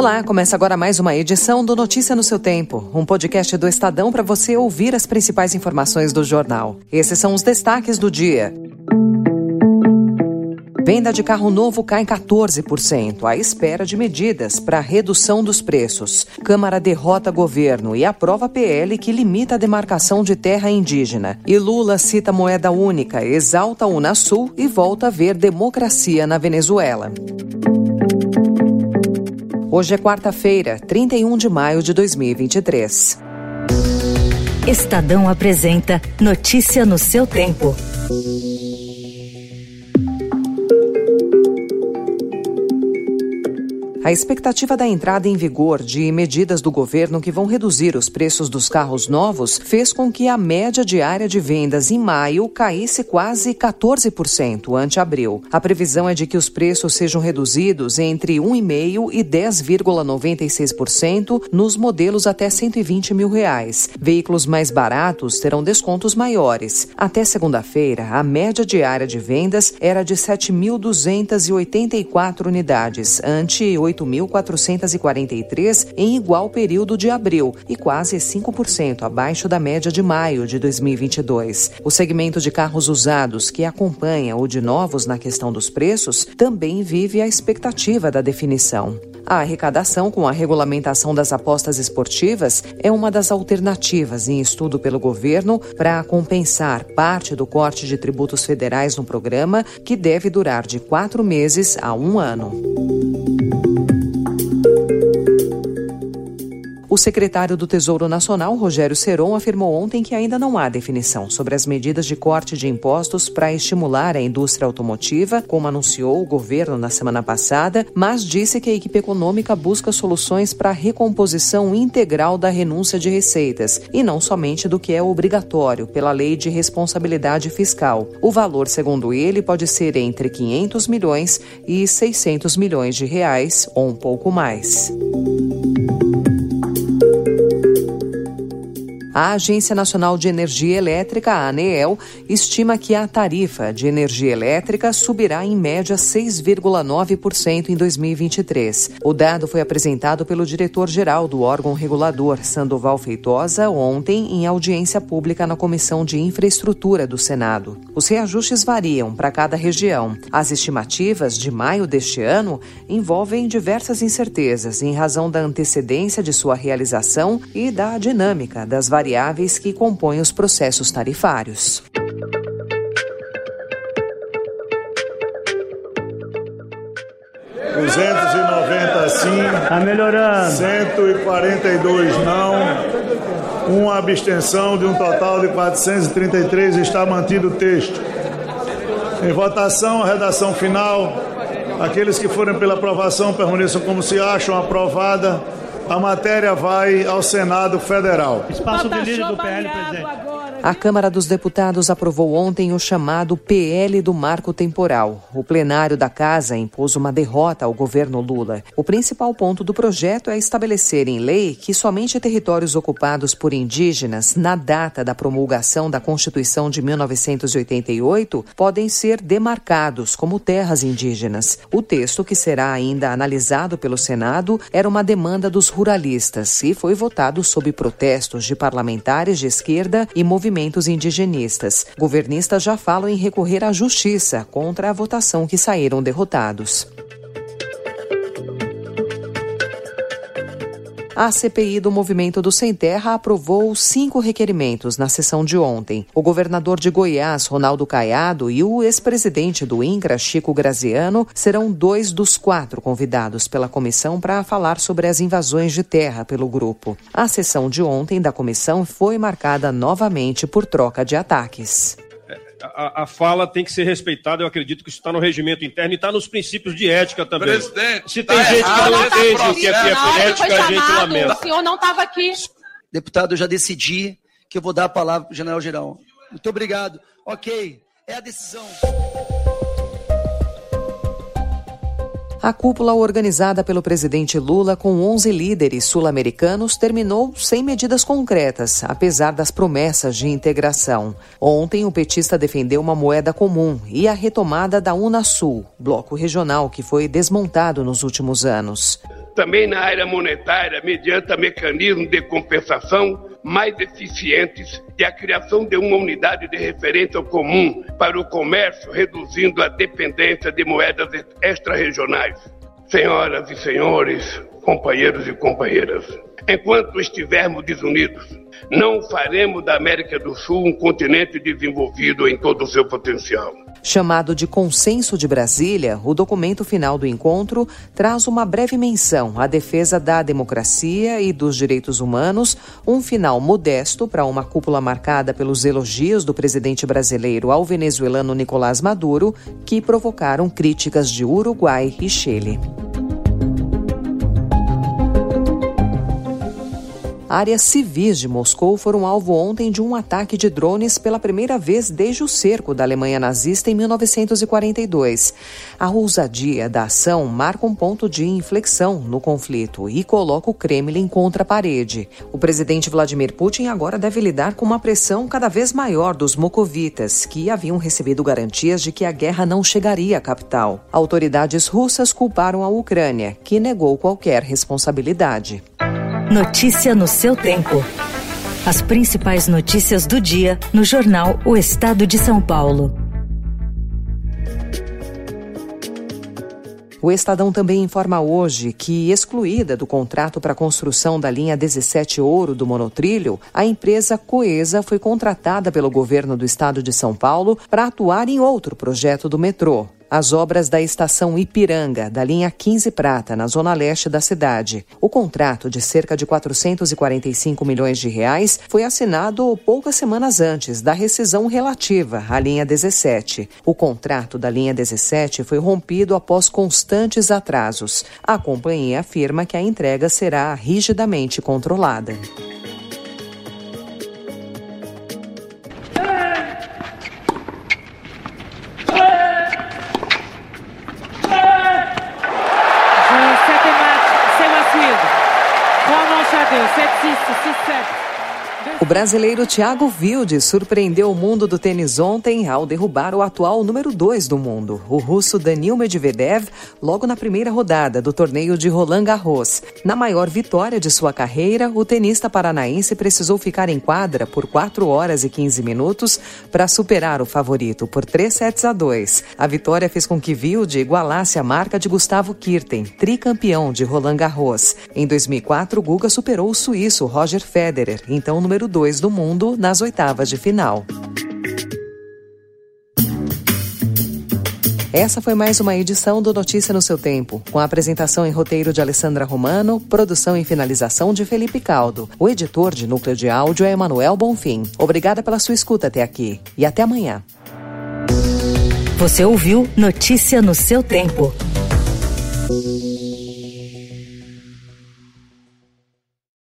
Olá, começa agora mais uma edição do Notícia no seu Tempo, um podcast do Estadão para você ouvir as principais informações do jornal. Esses são os destaques do dia. Venda de carro novo cai 14%, à espera de medidas para redução dos preços. Câmara derrota governo e aprova PL que limita a demarcação de terra indígena. E Lula cita moeda única, exalta a Unasul e volta a ver democracia na Venezuela. Hoje é quarta-feira, 31 de maio de 2023. Estadão apresenta Notícia no seu tempo. A expectativa da entrada em vigor de medidas do governo que vão reduzir os preços dos carros novos fez com que a média diária de vendas em maio caísse quase 14% ante abril. A previsão é de que os preços sejam reduzidos entre 1,5% e 10,96% nos modelos até 120 mil reais. Veículos mais baratos terão descontos maiores. Até segunda-feira, a média diária de vendas era de 7.284 unidades, ante 8.443 em igual período de abril e quase 5% abaixo da média de maio de 2022. O segmento de carros usados, que acompanha o de novos na questão dos preços, também vive a expectativa da definição. A arrecadação com a regulamentação das apostas esportivas é uma das alternativas em estudo pelo governo para compensar parte do corte de tributos federais no programa, que deve durar de quatro meses a um ano. Secretário do Tesouro Nacional, Rogério Seron, afirmou ontem que ainda não há definição sobre as medidas de corte de impostos para estimular a indústria automotiva, como anunciou o governo na semana passada, mas disse que a equipe econômica busca soluções para a recomposição integral da renúncia de receitas e não somente do que é obrigatório pela Lei de Responsabilidade Fiscal. O valor, segundo ele, pode ser entre 500 milhões e 600 milhões de reais ou um pouco mais. A Agência Nacional de Energia Elétrica, a ANEEL, estima que a tarifa de energia elétrica subirá em média 6,9% em 2023. O dado foi apresentado pelo diretor-geral do órgão regulador, Sandoval Feitosa, ontem em audiência pública na Comissão de Infraestrutura do Senado. Os reajustes variam para cada região. As estimativas de maio deste ano envolvem diversas incertezas em razão da antecedência de sua realização e da dinâmica das variações variáveis que compõem os processos tarifários. Duzentos e noventa sim. Está melhorando. 142 não. Uma abstenção de um total de 433 está mantido o texto. Em votação, a redação final. Aqueles que forem pela aprovação permaneçam como se acham aprovada a matéria vai ao Senado Federal. Espaço de líder do PL, presidente. A Câmara dos Deputados aprovou ontem o chamado PL do Marco Temporal. O plenário da Casa impôs uma derrota ao governo Lula. O principal ponto do projeto é estabelecer em lei que somente territórios ocupados por indígenas na data da promulgação da Constituição de 1988 podem ser demarcados como terras indígenas. O texto, que será ainda analisado pelo Senado, era uma demanda dos ruralistas e foi votado sob protestos de parlamentares de esquerda e movimentos indigenistas. Governistas já falam em recorrer à justiça contra a votação que saíram derrotados. A CPI do Movimento do Sem Terra aprovou cinco requerimentos na sessão de ontem. O governador de Goiás, Ronaldo Caiado, e o ex-presidente do INCRA, Chico Graziano, serão dois dos quatro convidados pela comissão para falar sobre as invasões de terra pelo grupo. A sessão de ontem da comissão foi marcada novamente por troca de ataques a, a, fala tem que ser respeitada. Eu acredito que isso está no regimento interno e está nos princípios de ética também. Presidente, Se tem tá gente errado, que não entende o que é, que é ética, a gente lamenta. O senhor não estava aqui. Deputado, eu já decidi que eu vou dar a palavra para o general Girão. Muito obrigado. Ok, é a decisão. A cúpula organizada pelo presidente Lula com 11 líderes sul-americanos terminou sem medidas concretas, apesar das promessas de integração. Ontem, o petista defendeu uma moeda comum e a retomada da Unasul, bloco regional que foi desmontado nos últimos anos também na área monetária, mediante mecanismos de compensação mais eficientes e a criação de uma unidade de referência comum para o comércio, reduzindo a dependência de moedas extra-regionais. Senhoras e senhores, companheiros e companheiras, enquanto estivermos desunidos, não faremos da América do Sul um continente desenvolvido em todo o seu potencial. Chamado de Consenso de Brasília, o documento final do encontro traz uma breve menção à defesa da democracia e dos direitos humanos, um final modesto para uma cúpula marcada pelos elogios do presidente brasileiro ao venezuelano Nicolás Maduro, que provocaram críticas de Uruguai e Chile. Áreas civis de Moscou foram alvo ontem de um ataque de drones pela primeira vez desde o cerco da Alemanha nazista em 1942. A ousadia da ação marca um ponto de inflexão no conflito e coloca o Kremlin contra a parede. O presidente Vladimir Putin agora deve lidar com uma pressão cada vez maior dos mocovitas, que haviam recebido garantias de que a guerra não chegaria à capital. Autoridades russas culparam a Ucrânia, que negou qualquer responsabilidade. Notícia no seu tempo. As principais notícias do dia no jornal O Estado de São Paulo. O Estadão também informa hoje que, excluída do contrato para a construção da linha 17 Ouro do monotrilho, a empresa Coesa foi contratada pelo governo do estado de São Paulo para atuar em outro projeto do metrô as obras da estação Ipiranga, da linha 15 Prata, na zona leste da cidade. O contrato de cerca de 445 milhões de reais foi assinado poucas semanas antes da rescisão relativa à linha 17. O contrato da linha 17 foi rompido após constantes atrasos. A companhia afirma que a entrega será rigidamente controlada. 7-6, 6-7. O brasileiro Thiago Wilde surpreendeu o mundo do tênis ontem ao derrubar o atual número 2 do mundo, o russo Danil Medvedev, logo na primeira rodada do torneio de Roland Garros. Na maior vitória de sua carreira, o tenista paranaense precisou ficar em quadra por 4 horas e 15 minutos para superar o favorito por 3 sets a 2. A vitória fez com que Wilde igualasse a marca de Gustavo Kirten, tricampeão de Roland Garros. Em 2004, Guga superou o suíço Roger Federer, então número 2 do mundo nas oitavas de final. Essa foi mais uma edição do Notícia no seu tempo, com a apresentação em roteiro de Alessandra Romano, produção e finalização de Felipe Caldo. O editor de núcleo de áudio é Emanuel Bonfim. Obrigada pela sua escuta até aqui e até amanhã. Você ouviu Notícia no seu tempo.